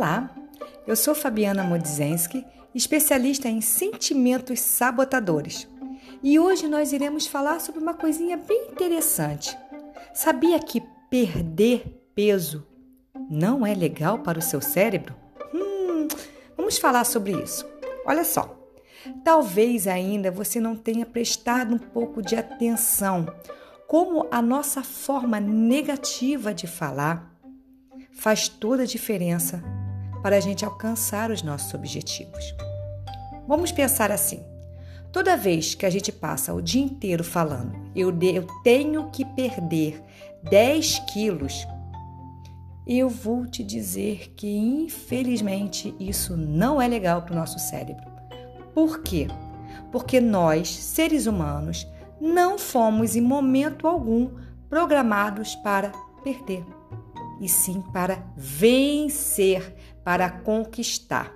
Olá, eu sou Fabiana Modzenski, especialista em sentimentos sabotadores. E hoje nós iremos falar sobre uma coisinha bem interessante. Sabia que perder peso não é legal para o seu cérebro? Hum, vamos falar sobre isso. Olha só, talvez ainda você não tenha prestado um pouco de atenção como a nossa forma negativa de falar faz toda a diferença para a gente alcançar os nossos objetivos. Vamos pensar assim: toda vez que a gente passa o dia inteiro falando, eu, eu tenho que perder 10 quilos, eu vou te dizer que infelizmente isso não é legal para o nosso cérebro. Por quê? Porque nós, seres humanos, não fomos em momento algum programados para perder e sim para vencer, para conquistar.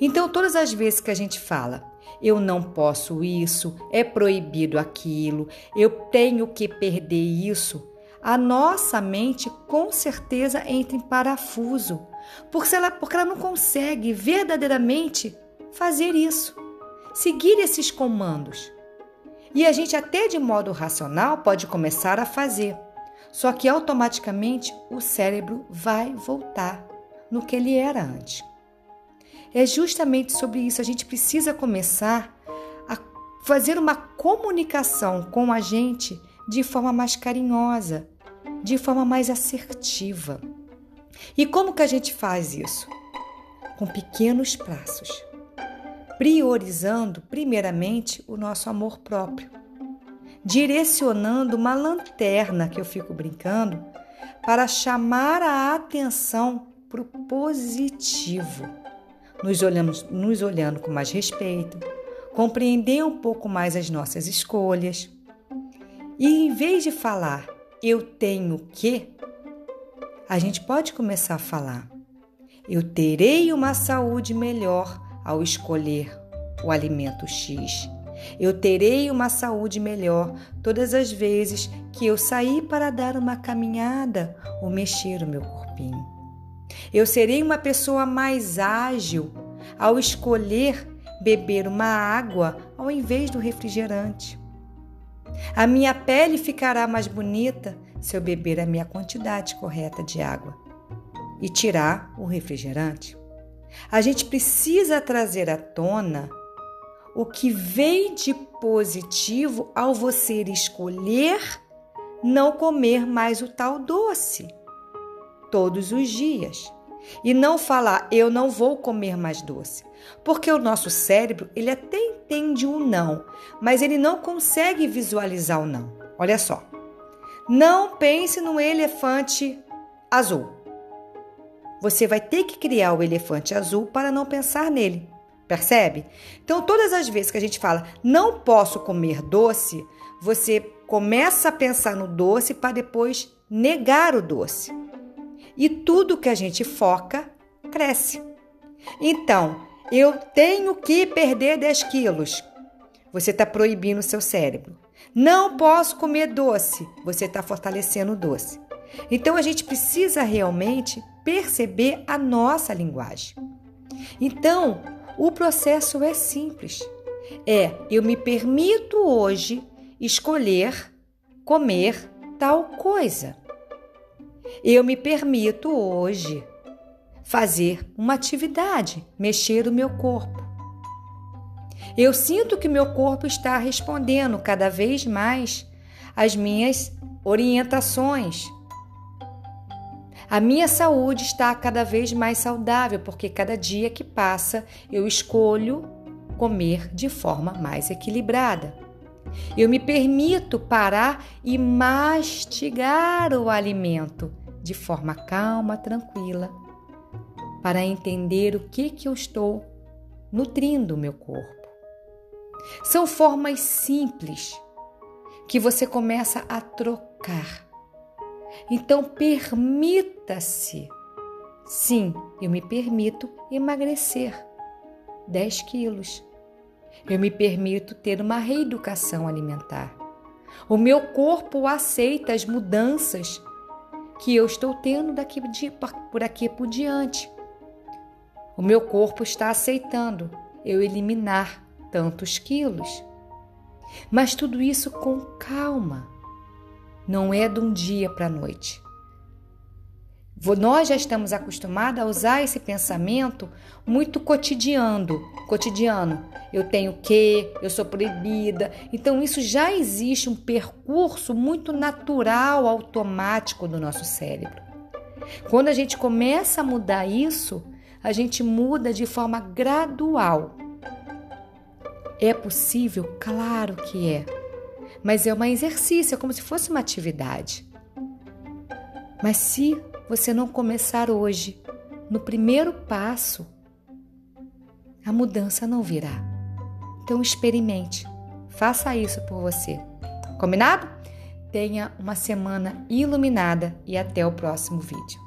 Então, todas as vezes que a gente fala, eu não posso isso, é proibido aquilo, eu tenho que perder isso, a nossa mente com certeza entra em parafuso, porque ela, porque ela não consegue verdadeiramente fazer isso, seguir esses comandos. E a gente, até de modo racional, pode começar a fazer. Só que automaticamente o cérebro vai voltar no que ele era antes. É justamente sobre isso a gente precisa começar a fazer uma comunicação com a gente de forma mais carinhosa, de forma mais assertiva. E como que a gente faz isso? Com pequenos passos, priorizando primeiramente o nosso amor próprio direcionando uma lanterna que eu fico brincando para chamar a atenção para o positivo. Nos, olhamos, nos olhando com mais respeito, compreender um pouco mais as nossas escolhas. E em vez de falar eu tenho que, a gente pode começar a falar eu terei uma saúde melhor ao escolher o alimento X. Eu terei uma saúde melhor todas as vezes que eu sair para dar uma caminhada ou mexer o meu corpinho. Eu serei uma pessoa mais ágil ao escolher beber uma água ao invés do refrigerante. A minha pele ficará mais bonita se eu beber a minha quantidade correta de água e tirar o refrigerante. A gente precisa trazer à tona o que vem de positivo ao você escolher não comer mais o tal doce todos os dias. E não falar eu não vou comer mais doce, porque o nosso cérebro, ele até entende um não, mas ele não consegue visualizar o não. Olha só. Não pense no elefante azul. Você vai ter que criar o elefante azul para não pensar nele. Percebe? Então, todas as vezes que a gente fala não posso comer doce, você começa a pensar no doce para depois negar o doce. E tudo que a gente foca cresce. Então, eu tenho que perder 10 quilos. Você está proibindo o seu cérebro. Não posso comer doce. Você está fortalecendo o doce. Então, a gente precisa realmente perceber a nossa linguagem. Então, o processo é simples. É, eu me permito hoje escolher comer tal coisa. Eu me permito hoje fazer uma atividade, mexer o meu corpo. Eu sinto que meu corpo está respondendo cada vez mais às minhas orientações, a minha saúde está cada vez mais saudável porque cada dia que passa eu escolho comer de forma mais equilibrada. Eu me permito parar e mastigar o alimento de forma calma, tranquila, para entender o que, que eu estou nutrindo o meu corpo. São formas simples que você começa a trocar então permita-se. Sim, eu me permito emagrecer 10 quilos. Eu me permito ter uma reeducação alimentar. O meu corpo aceita as mudanças que eu estou tendo daqui de, por aqui por diante. O meu corpo está aceitando eu eliminar tantos quilos. Mas tudo isso com calma. Não é de um dia para a noite. Nós já estamos acostumados a usar esse pensamento muito cotidiano, cotidiano. Eu tenho que, eu sou proibida. Então isso já existe um percurso muito natural, automático do nosso cérebro. Quando a gente começa a mudar isso, a gente muda de forma gradual. É possível? Claro que é. Mas é um exercício, é como se fosse uma atividade. Mas se você não começar hoje, no primeiro passo, a mudança não virá. Então experimente, faça isso por você. Combinado? Tenha uma semana iluminada e até o próximo vídeo.